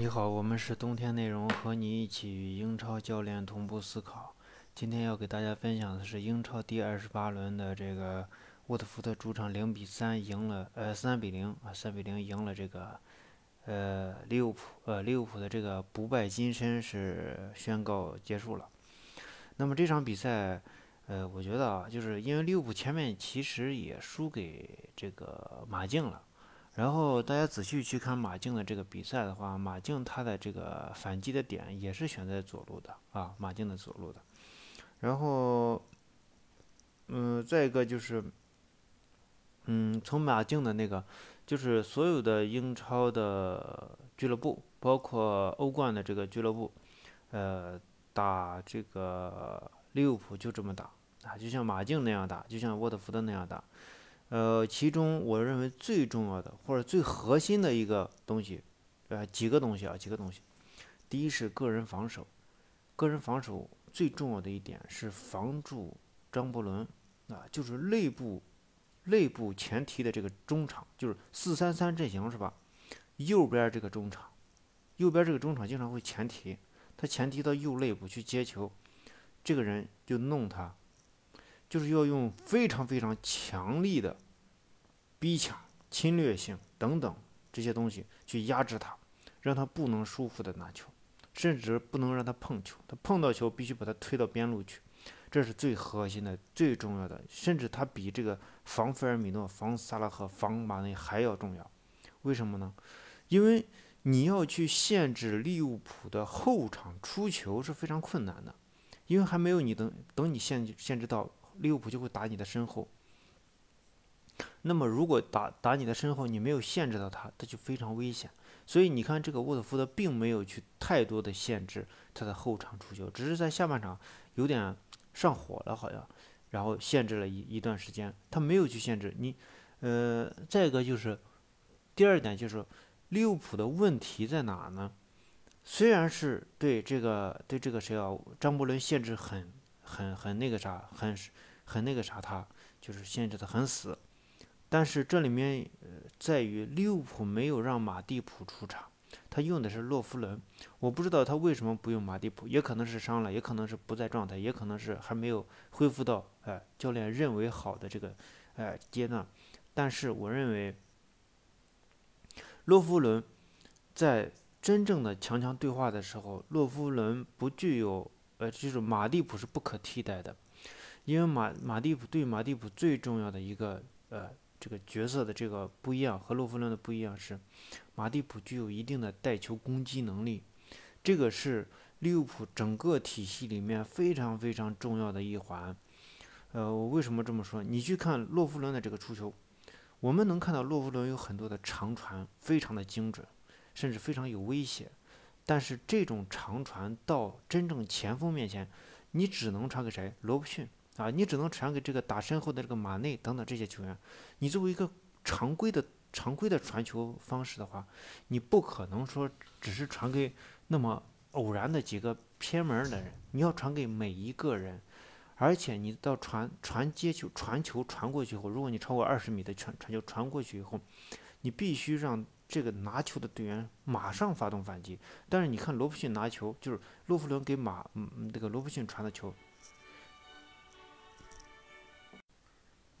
你好，我们是冬天内容，和你一起与英超教练同步思考。今天要给大家分享的是英超第二十八轮的这个沃特福德主场零比三赢了，呃，三比零啊，三比零赢了这个呃利物浦，呃利物浦的这个不败金身是宣告结束了。那么这场比赛，呃，我觉得啊，就是因为利物浦前面其实也输给这个马竞了。然后大家仔细去看马竞的这个比赛的话，马竞他的这个反击的点也是选在左路的啊，马竞的左路的。然后，嗯，再一个就是，嗯，从马竞的那个，就是所有的英超的俱乐部，包括欧冠的这个俱乐部，呃，打这个利物浦就这么打啊，就像马竞那样打，就像沃特福德那样打。呃，其中我认为最重要的或者最核心的一个东西，呃，几个东西啊，几个东西。第一是个人防守，个人防守最重要的一点是防住张伯伦啊，就是内部内部前提的这个中场，就是四三三阵型是吧？右边这个中场，右边这个中场经常会前提，他前提到右内部去接球，这个人就弄他。就是要用非常非常强力的逼抢、侵略性等等这些东西去压制他，让他不能舒服的拿球，甚至不能让他碰球。他碰到球必须把他推到边路去，这是最核心的、最重要的。甚至他比这个防菲尔米诺、防萨拉赫、防马内还要重要。为什么呢？因为你要去限制利物浦的后场出球是非常困难的，因为还没有你等等你限限制到。利物浦就会打你的身后。那么，如果打打你的身后，你没有限制到他，他就非常危险。所以你看，这个沃特福德并没有去太多的限制他的后场出球，只是在下半场有点上火了，好像，然后限制了一一段时间。他没有去限制你。呃，再一个就是第二点就是利物浦的问题在哪呢？虽然是对这个对这个谁啊，张伯伦限制很很很那个啥，很。很那个啥，他就是限制的很死，但是这里面呃在于利物浦没有让马蒂普出场，他用的是洛夫伦，我不知道他为什么不用马蒂普，也可能是伤了，也可能是不在状态，也可能是还没有恢复到哎教练认为好的这个哎阶段，但是我认为洛夫伦在真正的强强对话的时候，洛夫伦不具有呃就是马蒂普是不可替代的。因为马马蒂普对马蒂普最重要的一个呃这个角色的这个不一样和洛夫伦的不一样是，马蒂普具有一定的带球攻击能力，这个是利物浦整个体系里面非常非常重要的一环。呃，我为什么这么说？你去看洛夫伦的这个出球，我们能看到洛夫伦有很多的长传，非常的精准，甚至非常有威胁。但是这种长传到真正前锋面前，你只能传给谁？罗伯逊。啊，你只能传给这个打身后的这个马内等等这些球员。你作为一个常规的常规的传球方式的话，你不可能说只是传给那么偶然的几个偏门的人，你要传给每一个人。而且你到传传接球传球传过去以后，如果你超过二十米的传传球传过去以后，你必须让这个拿球的队员马上发动反击。但是你看罗布逊拿球，就是洛夫伦给马嗯这个罗布逊传的球。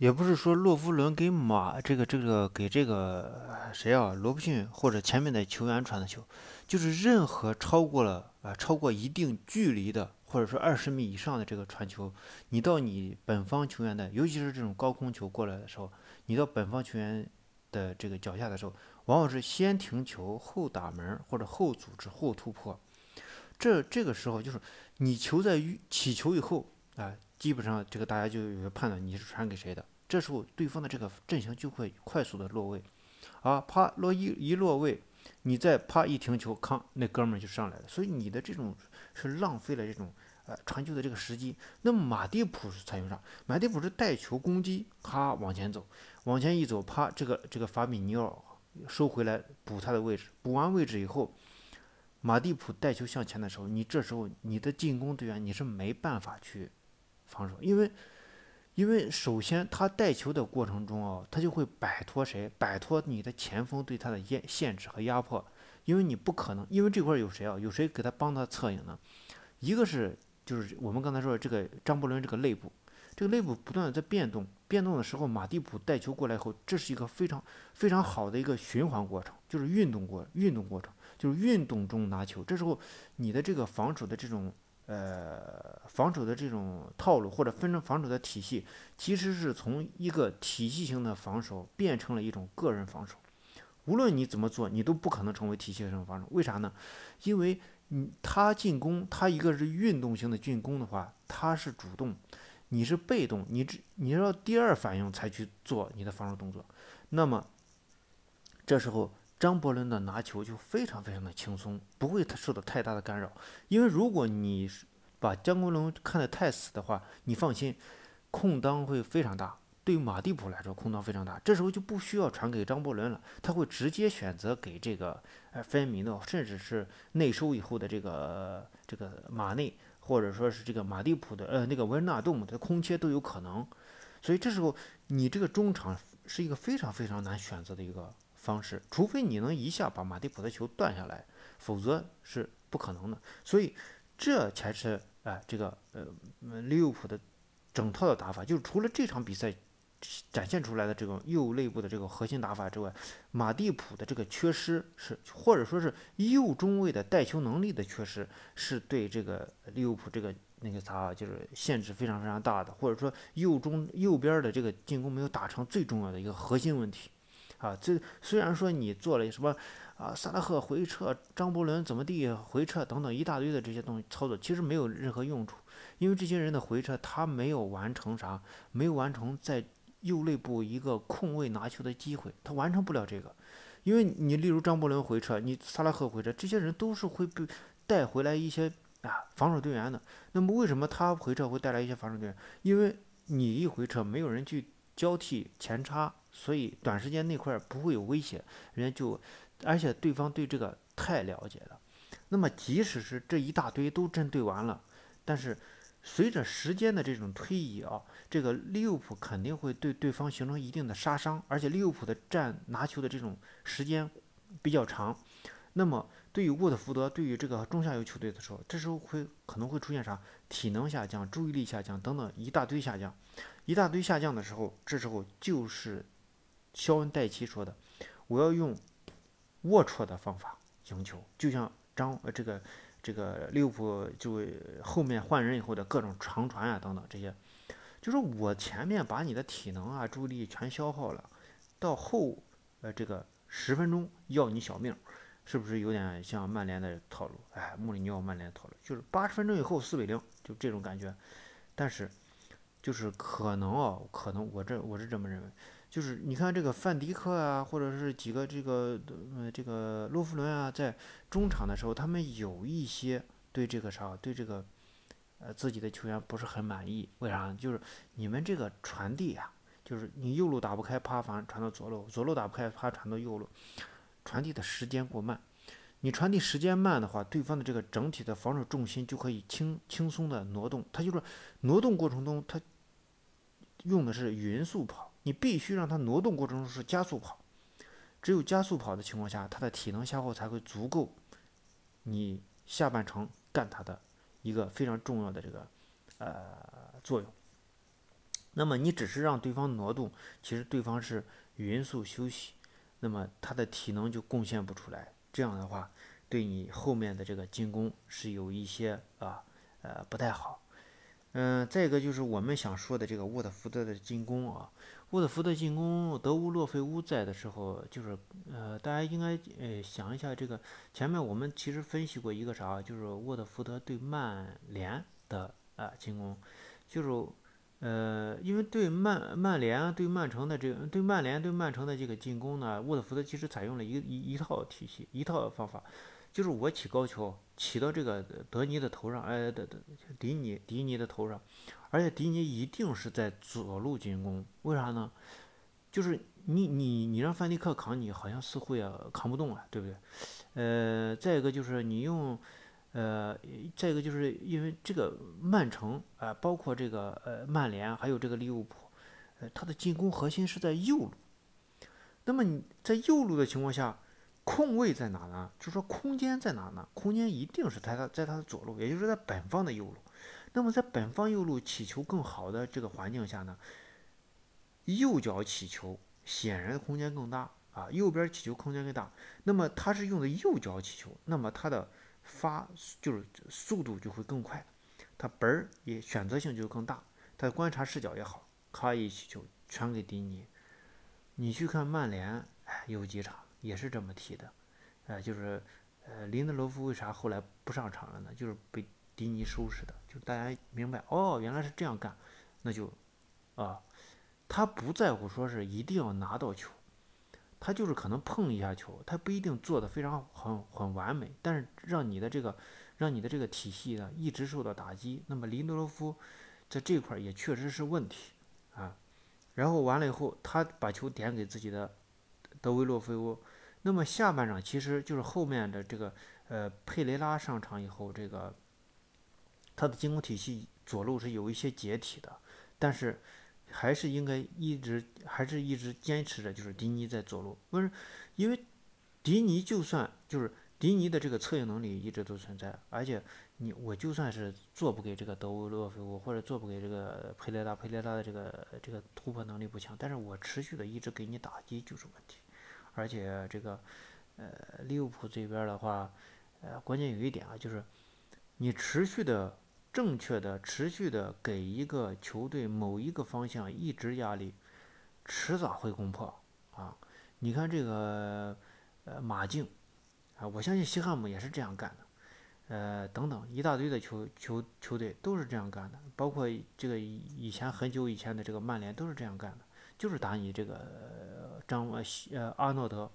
也不是说洛夫伦给马这个这个给这个谁啊罗伯逊或者前面的球员传的球，就是任何超过了啊超过一定距离的或者说二十米以上的这个传球，你到你本方球员的，尤其是这种高空球过来的时候，你到本方球员的这个脚下的时候，往往是先停球后打门或者后组织后突破，这这个时候就是你球在起球以后啊。基本上这个大家就有个判断，你是传给谁的？这时候对方的这个阵型就会快速的落位，啊，啪落一一落位，你再啪一停球，康那哥们儿就上来了。所以你的这种是浪费了这种呃传球的这个时机。那么马蒂普是采用啥？马蒂普是带球攻击，咔往前走，往前一走，啪这个这个法比尼奥收回来补他的位置，补完位置以后，马蒂普带球向前的时候，你这时候你的进攻队员你是没办法去。防守，因为，因为首先他带球的过程中啊，他就会摆脱谁？摆脱你的前锋对他的限限制和压迫。因为你不可能，因为这块有谁啊？有谁给他帮他策应呢？一个是就是我们刚才说的这个张伯伦这个内部，这个内部不断的在变动，变动的时候马蒂普带球过来后，这是一个非常非常好的一个循环过程，就是运动过运动过程，就是运动中拿球。这时候你的这个防守的这种呃防守的这种套路或者分成防守的体系，其实是从一个体系性的防守变成了一种个人防守。无论你怎么做，你都不可能成为体系性防守。为啥呢？因为你他进攻，他一个是运动型的进攻的话，他是主动，你是被动，你只你要第二反应才去做你的防守动作。那么这时候张伯伦的拿球就非常非常的轻松，不会受到太大的干扰。因为如果你把张伯伦看得太死的话，你放心，空当会非常大。对于马蒂普来说，空当非常大，这时候就不需要传给张伯伦了，他会直接选择给这个呃分明的，甚至是内收以后的这个这个马内，或者说是这个马蒂普的呃那个维纳杜姆的空切都有可能。所以这时候你这个中场是一个非常非常难选择的一个方式，除非你能一下把马蒂普的球断下来，否则是不可能的。所以这才是哎这个呃利物浦的整套的打法，就是除了这场比赛。展现出来的这种右内部的这个核心打法之外，马蒂普的这个缺失是，或者说是右中卫的带球能力的缺失，是对这个利物浦这个那个啥，就是限制非常非常大的，或者说右中右边的这个进攻没有打成最重要的一个核心问题。啊，这虽然说你做了什么啊，萨拉赫回撤，张伯伦怎么地回撤等等一大堆的这些东西操作，其实没有任何用处，因为这些人的回撤他没有完成啥，没有完成在。右内部一个空位拿球的机会，他完成不了这个，因为你例如张伯伦回撤，你萨拉赫回撤，这些人都是会被带回来一些啊防守队员的。那么为什么他回撤会带来一些防守队员？因为你一回撤，没有人去交替前插，所以短时间那块不会有威胁，人家就，而且对方对这个太了解了。那么即使是这一大堆都针对完了，但是。随着时间的这种推移啊，这个利物浦肯定会对对方形成一定的杀伤，而且利物浦的占拿球的这种时间比较长。那么对于沃特福德，对于这个中下游球队的时候，这时候会可能会出现啥？体能下降、注意力下降等等一大堆下降，一大堆下降的时候，这时候就是肖恩戴奇说的：“我要用龌龊的方法赢球，就像张呃这个。”这个利物浦就后面换人以后的各种长传啊等等这些，就是我前面把你的体能啊注意力全消耗了，到后呃这个十分钟要你小命，是不是有点像曼联的套路？哎，穆里尼奥曼联的套路就是八十分钟以后四比零，就这种感觉。但是就是可能啊，可能我这我是这么认为。就是你看这个范迪克啊，或者是几个这个呃这个洛夫伦啊，在中场的时候，他们有一些对这个啥，对这个呃自己的球员不是很满意。为啥？就是你们这个传递啊，就是你右路打不开，啪反传到左路，左路打不开，啪传到右路，传递的时间过慢。你传递时间慢的话，对方的这个整体的防守重心就可以轻轻松的挪动。他就是挪动过程中，他用的是匀速跑。你必须让他挪动过程中是加速跑，只有加速跑的情况下，他的体能消耗才会足够，你下半程干他的一个非常重要的这个呃作用。那么你只是让对方挪动，其实对方是匀速休息，那么他的体能就贡献不出来。这样的话，对你后面的这个进攻是有一些啊呃不太好。嗯，再一个就是我们想说的这个沃特福德的进攻啊。沃特福德进攻，德乌洛费乌在的时候，就是呃，大家应该呃想一下这个前面我们其实分析过一个啥，就是沃特福德对曼联的啊进攻，就是呃，因为对曼曼联对曼城的这个对曼联对曼城的这个进攻呢，沃特福德其实采用了一一一套体系一套方法，就是我起高球起到这个德尼的头上，哎，德德迪尼迪尼的头上。而且迪尼一定是在左路进攻，为啥呢？就是你你你让范迪克扛你，好像似乎也扛不动啊，对不对？呃，再一个就是你用，呃，再一个就是因为这个曼城啊，包括这个呃曼联，还有这个利物浦，呃，他的进攻核心是在右路。那么你在右路的情况下，空位在哪呢？就说空间在哪呢？空间一定是在他在他的左路，也就是在本方的右路。那么在本方右路起球更好的这个环境下呢，右脚起球显然空间更大啊，右边起球空间更大。那么他是用的右脚起球，那么他的发就是速度就会更快，他本儿也选择性就更大，他的观察视角也好，咔一起球传给迪尼。你去看曼联，哎，有几场。也是这么踢的，呃，就是，呃，林德罗夫为啥后来不上场了呢？就是被迪尼收拾的。就大家明白，哦，原来是这样干，那就，啊，他不在乎说是一定要拿到球，他就是可能碰一下球，他不一定做的非常很很完美，但是让你的这个，让你的这个体系呢一直受到打击。那么林德罗夫在这块也确实是问题啊。然后完了以后，他把球点给自己的德维洛菲乌。那么下半场其实就是后面的这个呃佩雷拉上场以后，这个他的进攻体系左路是有一些解体的，但是还是应该一直还是一直坚持着，就是迪尼在左路，不是因为迪尼就算就是迪尼的这个策应能力一直都存在，而且你我就算是做不给这个德乌洛菲乌或者做不给这个佩雷拉，佩雷拉的这个这个突破能力不强，但是我持续的一直给你打击就是问题。而且这个，呃，利物浦这边的话，呃，关键有一点啊，就是你持续的、正确的、持续的给一个球队某一个方向一直压力，迟早会攻破啊！你看这个，呃，马竞啊，我相信西汉姆也是这样干的，呃，等等一大堆的球球球队都是这样干的，包括这个以前很久以前的这个曼联都是这样干的，就是打你这个。张呃西呃阿诺德，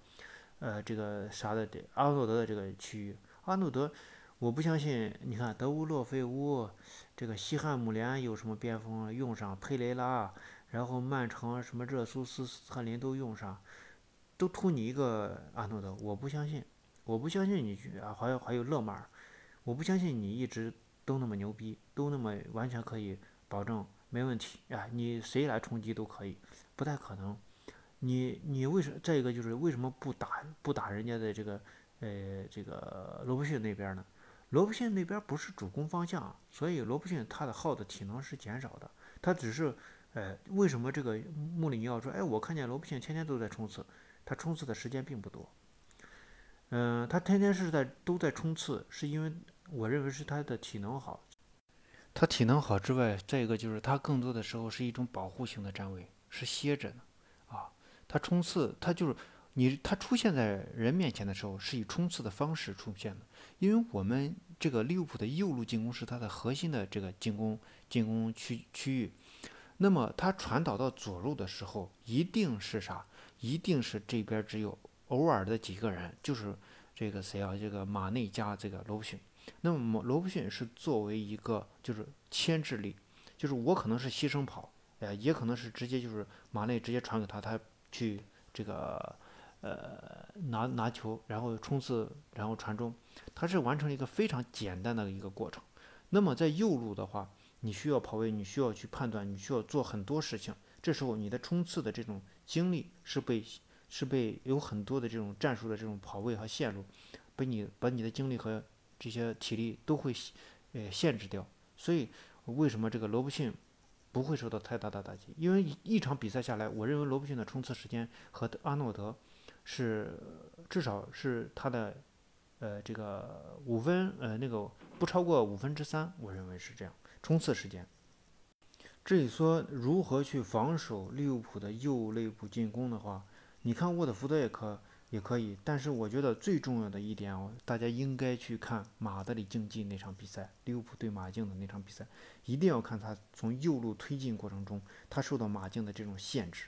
呃这个啥的这阿诺德的这个区域，阿诺德，我不相信。你看德乌洛菲乌，这个西汉姆联有什么边锋用上佩雷拉，然后曼城什么热苏斯斯特林都用上，都图你一个阿诺德，我不相信，我不相信你去啊，还有还有勒马尔，我不相信你一直都那么牛逼，都那么完全可以保证没问题啊，你谁来冲击都可以，不太可能。你你为什再一个就是为什么不打不打人家的这个呃这个罗伯逊那边呢？罗伯逊那边不是主攻方向，所以罗伯逊他的耗的体能是减少的。他只是呃为什么这个穆里尼奥说哎我看见罗伯逊天天都在冲刺，他冲刺的时间并不多。嗯，他天天是在都在冲刺，是因为我认为是他的体能好。他体能好之外，再一个就是他更多的时候是一种保护型的站位，是歇着呢。他冲刺，他就是你，他出现在人面前的时候，是以冲刺的方式出现的。因为我们这个利物浦的右路进攻是他的核心的这个进攻进攻区区域，那么他传导到左路的时候，一定是啥？一定是这边只有偶尔的几个人，就是这个谁啊？这个马内加这个罗伯逊。那么罗伯逊是作为一个就是牵制力，就是我可能是牺牲跑，哎，也可能是直接就是马内直接传给他，他。去这个呃拿拿球，然后冲刺，然后传中，他是完成了一个非常简单的一个过程。那么在右路的话，你需要跑位，你需要去判断，你需要做很多事情。这时候你的冲刺的这种精力是被是被有很多的这种战术的这种跑位和线路，被你把你的精力和这些体力都会呃限制掉。所以为什么这个罗伯逊？不会受到太大的打击，因为一场比赛下来，我认为罗伯逊的冲刺时间和阿诺德是至少是他的呃这个五分呃那个不超过五分之三，我认为是这样冲刺时间。至于说如何去防守利物浦的右肋部进攻的话，你看沃特福德也可。也可以，但是我觉得最重要的一点哦，大家应该去看马德里竞技那场比赛，利物浦对马竞的那场比赛，一定要看他从右路推进过程中，他受到马竞的这种限制，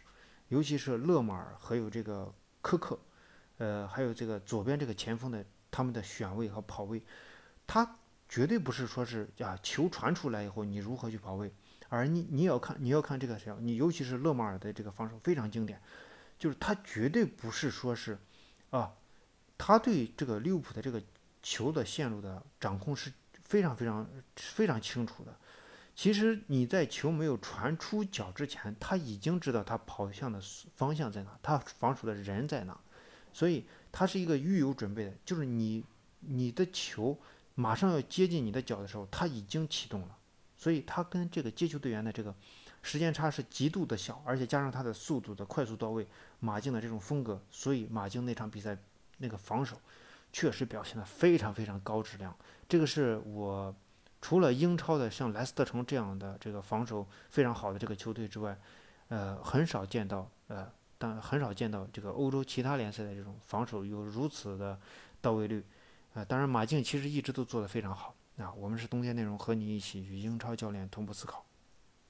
尤其是勒马尔还有这个科克，呃，还有这个左边这个前锋的他们的选位和跑位，他绝对不是说是啊球传出来以后你如何去跑位，而你你要看你要看这个谁，你尤其是勒马尔的这个防守非常经典，就是他绝对不是说是。啊，他对这个利物浦的这个球的线路的掌控是非常非常非常清楚的。其实你在球没有传出脚之前，他已经知道他跑向的方向在哪，他防守的人在哪。所以他是一个预有准备的，就是你你的球马上要接近你的脚的时候，他已经启动了，所以他跟这个接球队员的这个时间差是极度的小，而且加上他的速度的快速到位，马竞的这种风格，所以马竞那场比赛那个防守确实表现的非常非常高质量，这个是我。除了英超的像莱斯特城这样的这个防守非常好的这个球队之外，呃，很少见到呃，但很少见到这个欧洲其他联赛的这种防守有如此的到位率，呃，当然马竞其实一直都做得非常好啊。我们是冬天内容和你一起与英超教练同步思考。